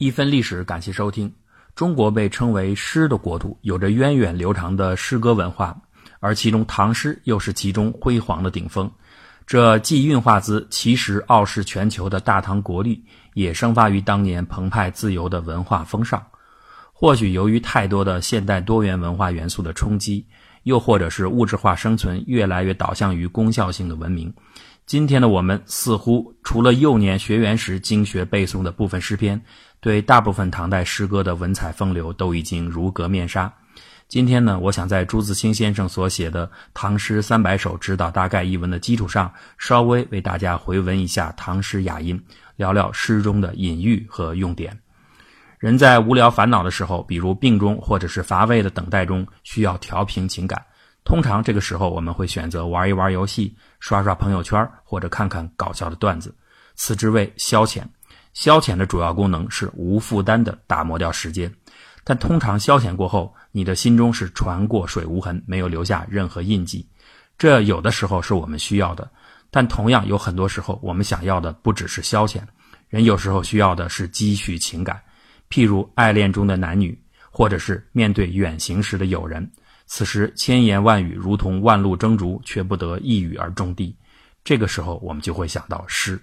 一分历史，感谢收听。中国被称为诗的国度，有着源远流长的诗歌文化，而其中唐诗又是其中辉煌的顶峰。这既韵化自其实傲视全球的大唐国力，也生发于当年澎湃自由的文化风尚。或许由于太多的现代多元文化元素的冲击，又或者是物质化生存越来越导向于功效性的文明。今天的我们似乎除了幼年学园时经学背诵的部分诗篇，对大部分唐代诗歌的文采风流都已经如隔面纱。今天呢，我想在朱自清先生所写的《唐诗三百首指导大概》一文的基础上，稍微为大家回闻一下唐诗雅音，聊聊诗中的隐喻和用典。人在无聊烦恼的时候，比如病中或者是乏味的等待中，需要调平情感。通常这个时候，我们会选择玩一玩游戏，刷刷朋友圈，或者看看搞笑的段子，此之谓消遣。消遣的主要功能是无负担的打磨掉时间，但通常消遣过后，你的心中是船过水无痕，没有留下任何印记。这有的时候是我们需要的，但同样有很多时候，我们想要的不只是消遣。人有时候需要的是积蓄情感，譬如爱恋中的男女，或者是面对远行时的友人。此时千言万语如同万路征逐，却不得一语而中地。这个时候，我们就会想到诗：“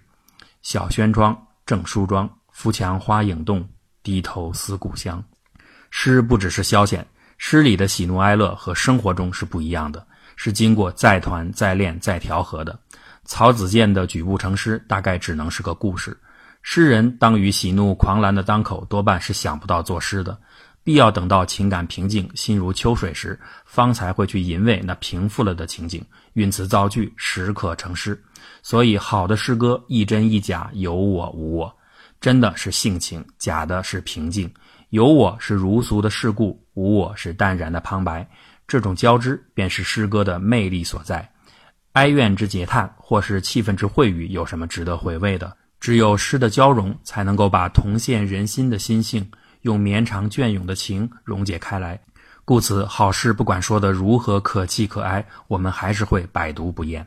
小轩窗正梳妆，扶墙花影动，低头思故乡。”诗不只是消遣，诗里的喜怒哀乐和生活中是不一样的，是经过再团、再练、再调和的。曹子建的举步成诗，大概只能是个故事。诗人当于喜怒狂澜的当口，多半是想不到作诗的。必要等到情感平静、心如秋水时，方才会去吟味那平复了的情景，运词造句，时刻成诗。所以，好的诗歌一真一假，有我无我。真的是性情，假的是平静。有我是如俗的世故，无我是淡然的旁白。这种交织，便是诗歌的魅力所在。哀怨之嗟叹，或是气愤之秽语，有什么值得回味的？只有诗的交融，才能够把同现人心的心性。用绵长隽永的情溶解开来，故此好诗不管说的如何可气可哀，我们还是会百读不厌。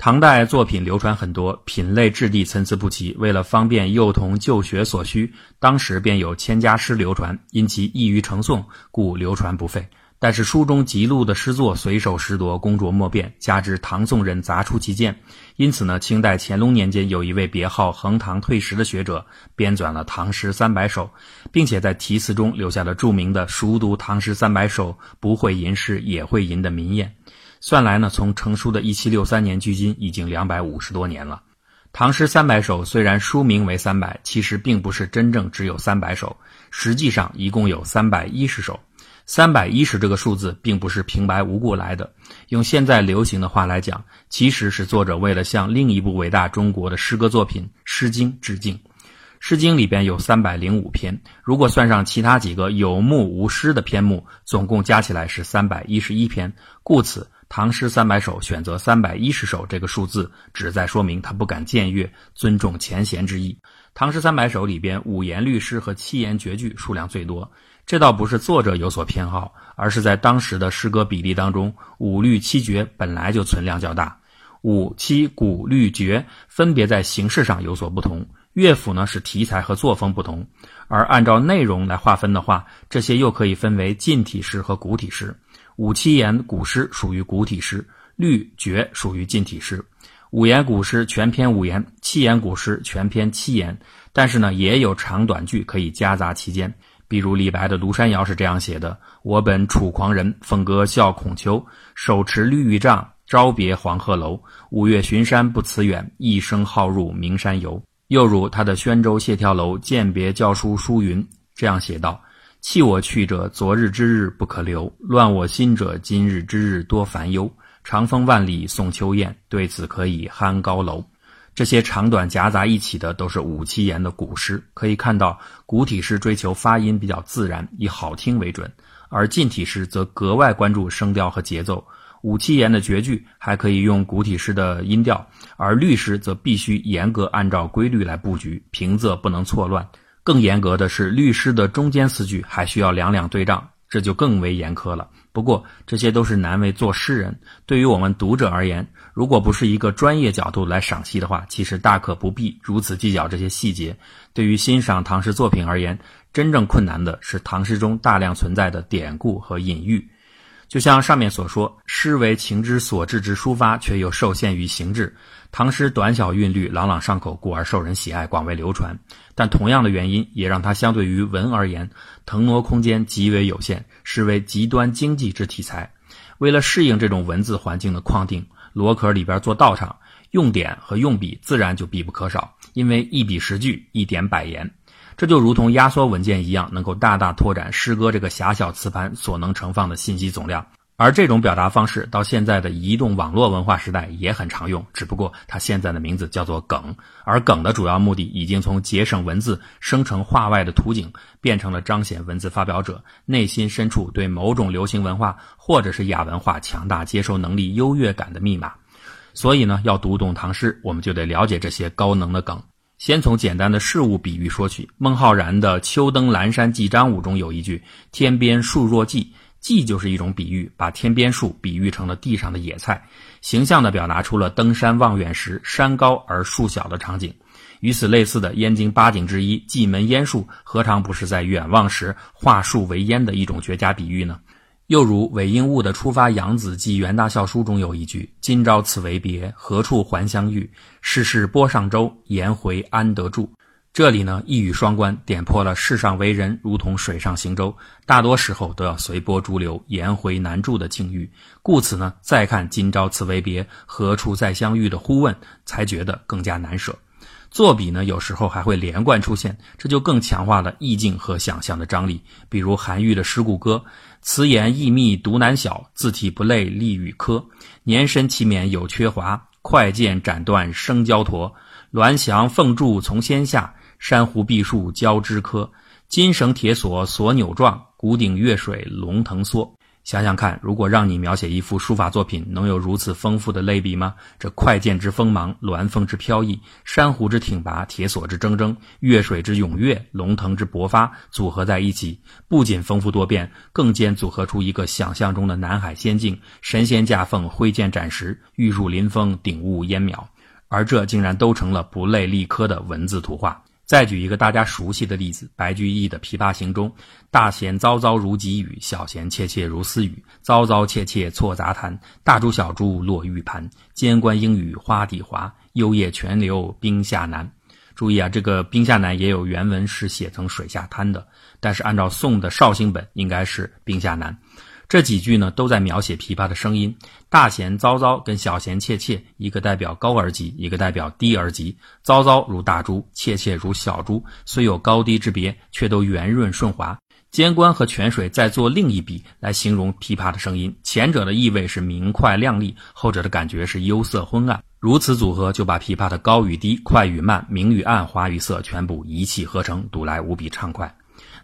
唐代作品流传很多，品类质地参差不齐。为了方便幼童就学所需，当时便有千家诗流传，因其易于成诵，故流传不废。但是书中辑录的诗作随手拾夺，工拙莫辨，加之唐宋人杂出其见，因此呢，清代乾隆年间有一位别号横塘退时的学者编纂了《唐诗三百首》，并且在题词中留下了著名的“熟读唐诗三百首，不会吟诗也会吟”的名言。算来呢，从成书的一七六三年距今已经两百五十多年了。《唐诗三百首》虽然书名为三百，其实并不是真正只有三百首，实际上一共有三百一十首。三百一十这个数字并不是平白无故来的，用现在流行的话来讲，其实是作者为了向另一部伟大中国的诗歌作品《诗经》致敬。《诗经》里边有三百零五篇，如果算上其他几个有目无诗的篇目，总共加起来是三百一十一篇。故此，《唐诗三百首》选择三百一十首这个数字，旨在说明他不敢僭越，尊重前贤之意。《唐诗三百首》里边五言律诗和七言绝句数量最多。这倒不是作者有所偏好，而是在当时的诗歌比例当中，五律七绝本来就存量较大。五七古律绝分别在形式上有所不同，乐府呢是题材和作风不同。而按照内容来划分的话，这些又可以分为近体诗和古体诗。五七言古诗属于古体诗，律绝属于近体诗。五言古诗全篇五言，七言古诗全篇七言。但是呢，也有长短句可以夹杂其间。比如李白的《庐山谣》是这样写的：“我本楚狂人，凤歌笑孔丘。手持绿玉杖，朝别黄鹤楼。五岳巡山不辞远，一生好入名山游。”又如他的《宣州谢眺楼》，饯别教书书云这样写道：“弃我去者，昨日之日不可留；乱我心者，今日之日多烦忧。长风万里送秋雁，对此可以酣高楼。”这些长短夹杂一起的都是五七言的古诗，可以看到古体诗追求发音比较自然，以好听为准；而近体诗则格外关注声调和节奏。五七言的绝句还可以用古体诗的音调，而律诗则必须严格按照规律来布局，平仄不能错乱。更严格的是，律师的中间四句还需要两两对仗，这就更为严苛了。不过这些都是难为做诗人。对于我们读者而言，如果不是一个专业角度来赏析的话，其实大可不必如此计较这些细节。对于欣赏唐诗作品而言，真正困难的是唐诗中大量存在的典故和隐喻。就像上面所说，诗为情之所至之抒发，却又受限于形制。唐诗短小韵律，朗朗上口，故而受人喜爱，广为流传。但同样的原因，也让它相对于文而言，腾挪空间极为有限，实为极端经济之题材。为了适应这种文字环境的框定，罗壳里边做道场，用典和用笔自然就必不可少。因为一笔十句，一点百言。这就如同压缩文件一样，能够大大拓展诗歌这个狭小磁盘所能盛放的信息总量。而这种表达方式到现在的移动网络文化时代也很常用，只不过它现在的名字叫做梗。而梗的主要目的已经从节省文字、生成画外的图景，变成了彰显文字发表者内心深处对某种流行文化或者是亚文化强大接收能力优越感的密码。所以呢，要读懂唐诗，我们就得了解这些高能的梗。先从简单的事物比喻说起。孟浩然的《秋登蓝山记张五》中有一句：“天边树若荠。”荠就是一种比喻，把天边树比喻成了地上的野菜，形象地表达出了登山望远时山高而树小的场景。与此类似的燕京八景之一蓟门烟树，何尝不是在远望时化树为烟的一种绝佳比喻呢？又如韦应物的《出发扬子记元大校书》中有一句：“今朝此为别，何处还相遇？世事波上舟，颜回安得住？”这里呢，一语双关，点破了世上为人如同水上行舟，大多时候都要随波逐流，颜回难住的境遇。故此呢，再看“今朝此为别，何处再相遇”的呼问，才觉得更加难舍。作笔呢，有时候还会连贯出现，这就更强化了意境和想象的张力。比如韩愈的《诗故歌》：“词言意密独难晓，字体不类力与苛。年深其免有缺华，快剑斩断生焦驼。鸾翔凤柱从仙下。”珊瑚碧树交枝柯，金绳铁索索扭状，古鼎月水龙腾梭。想想看，如果让你描写一幅书法作品，能有如此丰富的类比吗？这快剑之锋芒，鸾凤之飘逸，珊瑚之挺拔，铁索之铮铮，月水之踊跃，龙腾之勃发，组合在一起，不仅丰富多变，更兼组合出一个想象中的南海仙境，神仙驾凤，挥剑斩石，玉树临风，顶雾烟渺，而这竟然都成了不累立科的文字图画。再举一个大家熟悉的例子，白居易的《琵琶行》中，大弦嘈嘈如急雨，小弦切切如私语。嘈嘈切切错杂弹，大珠小珠落玉盘。间关莺语花底滑，幽咽泉流冰下难。注意啊，这个冰下难也有原文是写成水下滩的，但是按照宋的绍兴本，应该是冰下难。这几句呢，都在描写琵琶的声音。大弦嘈嘈，跟小弦切切，一个代表高而急，一个代表低而急。嘈嘈如大珠，切切如小珠，虽有高低之别，却都圆润顺滑。间关和泉水再做另一笔来形容琵琶的声音，前者的意味是明快亮丽，后者的感觉是幽涩昏暗。如此组合，就把琵琶的高与低、快与慢、明与暗、花与色全部一气呵成，读来无比畅快。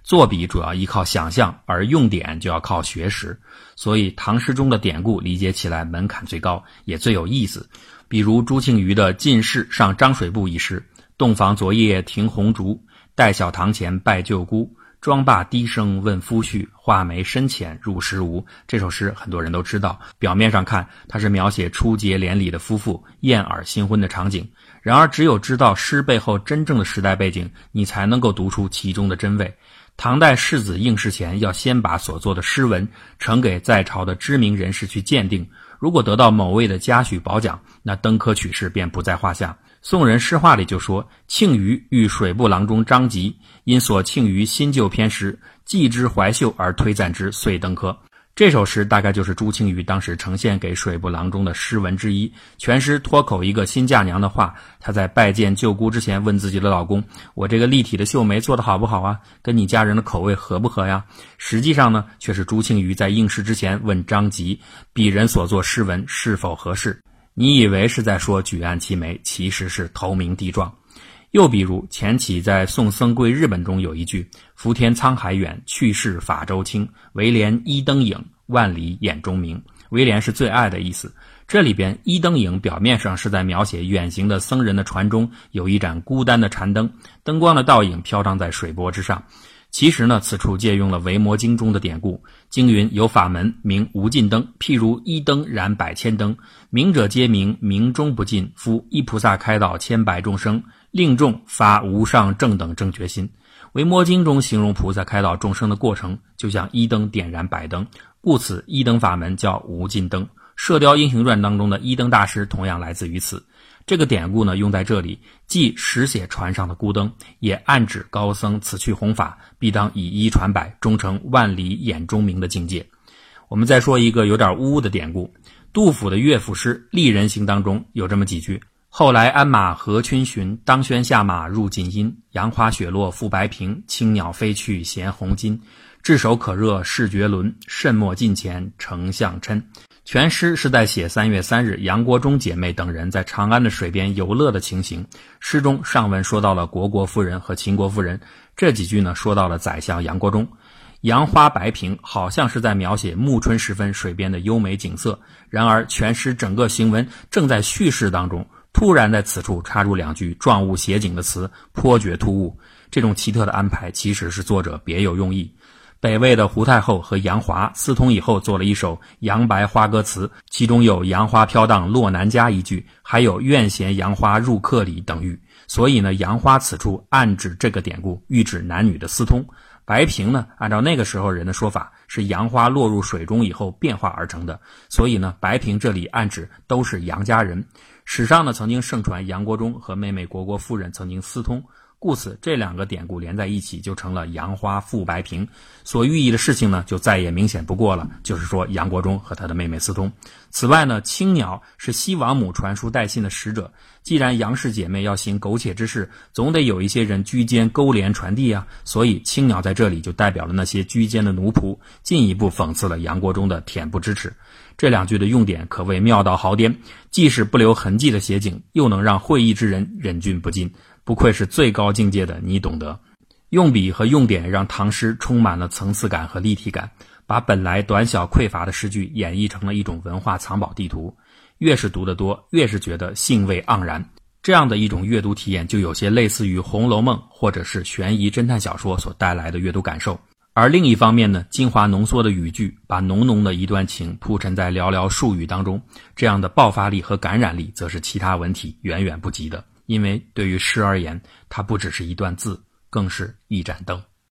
作笔主要依靠想象，而用典就要靠学识，所以唐诗中的典故理解起来门槛最高，也最有意思。比如朱庆余的《进士上张水部》一诗：“洞房昨夜停红烛，待小堂前拜舅姑。妆罢低声问夫婿，画眉深浅入时无。”这首诗很多人都知道，表面上看它是描写初结连理的夫妇燕尔新婚的场景，然而只有知道诗背后真正的时代背景，你才能够读出其中的真味。唐代世子应试前，要先把所作的诗文呈给在朝的知名人士去鉴定。如果得到某位的嘉许褒奖，那登科取士便不在话下。宋人诗话里就说：“庆余遇水部郎中张籍，因所庆余新旧篇诗，寄之怀秀而推赞之，遂登科。”这首诗大概就是朱庆余当时呈现给水部郎中的诗文之一。全诗脱口一个新嫁娘的话，她在拜见舅姑之前问自己的老公：“我这个立体的绣眉做的好不好啊？跟你家人的口味合不合呀？”实际上呢，却是朱庆余在应试之前问张籍：“鄙人所作诗文是否合适？”你以为是在说举案齐眉，其实是投名递状。又比如钱起在《送僧归日本》中有一句：“浮天沧海远，去世法舟轻。唯怜一灯影，万里眼中明。”唯怜是最爱的意思。这里边一灯影表面上是在描写远行的僧人的船中有一盏孤单的禅灯，灯光的倒影飘荡在水波之上。其实呢，此处借用了《维摩经》中的典故，经云有法门名无尽灯，譬如一灯燃百千灯，明者皆明，明中不尽。夫一菩萨开导千百众生，令众发无上正等正觉心。《维摩经》中形容菩萨开导众生的过程，就像一灯点燃百灯，故此一灯法门叫无尽灯。《射雕英雄传》当中的一灯大师同样来自于此。这个典故呢，用在这里，既实写船上的孤灯，也暗指高僧此去弘法，必当以一传百，终成万里眼中明的境界。我们再说一个有点污的典故，杜甫的乐府诗《丽人行》当中有这么几句：“后来鞍马何春巡，当轩下马入锦衣。杨花雪落覆白平，青鸟飞去衔红巾。炙手可热势绝伦，慎莫近前丞相嗔。”全诗是在写三月三日杨国忠姐妹等人在长安的水边游乐的情形。诗中上文说到了虢国夫人和秦国夫人，这几句呢说到了宰相杨国忠。杨花白瓶好像是在描写暮春时分水边的优美景色，然而全诗整个行文正在叙事当中，突然在此处插入两句状物写景的词，颇觉突兀。这种奇特的安排其实是作者别有用意。北魏的胡太后和杨华私通以后，做了一首杨白花歌词，其中有“杨花飘荡落南家”一句，还有“愿衔杨花入客里”等语。所以呢，杨花此处暗指这个典故，喻指男女的私通。白萍呢，按照那个时候人的说法，是杨花落入水中以后变化而成的。所以呢，白萍这里暗指都是杨家人。史上呢，曾经盛传杨国忠和妹妹虢国夫人曾经私通。故此，这两个典故连在一起，就成了杨花负白瓶。所寓意的事情呢，就再也明显不过了，就是说杨国忠和他的妹妹私通。此外呢，青鸟是西王母传书带信的使者。既然杨氏姐妹要行苟且之事，总得有一些人居间勾连传递啊。所以青鸟在这里就代表了那些居间的奴仆，进一步讽刺了杨国忠的恬不知耻。这两句的用典可谓妙到毫巅，既是不留痕迹的写景，又能让会意之人忍俊不禁。不愧是最高境界的，你懂得。用笔和用点让唐诗充满了层次感和立体感，把本来短小匮乏的诗句演绎成了一种文化藏宝地图。越是读得多，越是觉得兴味盎然。这样的一种阅读体验，就有些类似于《红楼梦》或者是悬疑侦探小说所带来的阅读感受。而另一方面呢，精华浓缩的语句，把浓浓的一段情铺陈在寥寥数语当中，这样的爆发力和感染力，则是其他文体远远不及的。因为对于诗而言，它不只是一段字，更是一盏灯。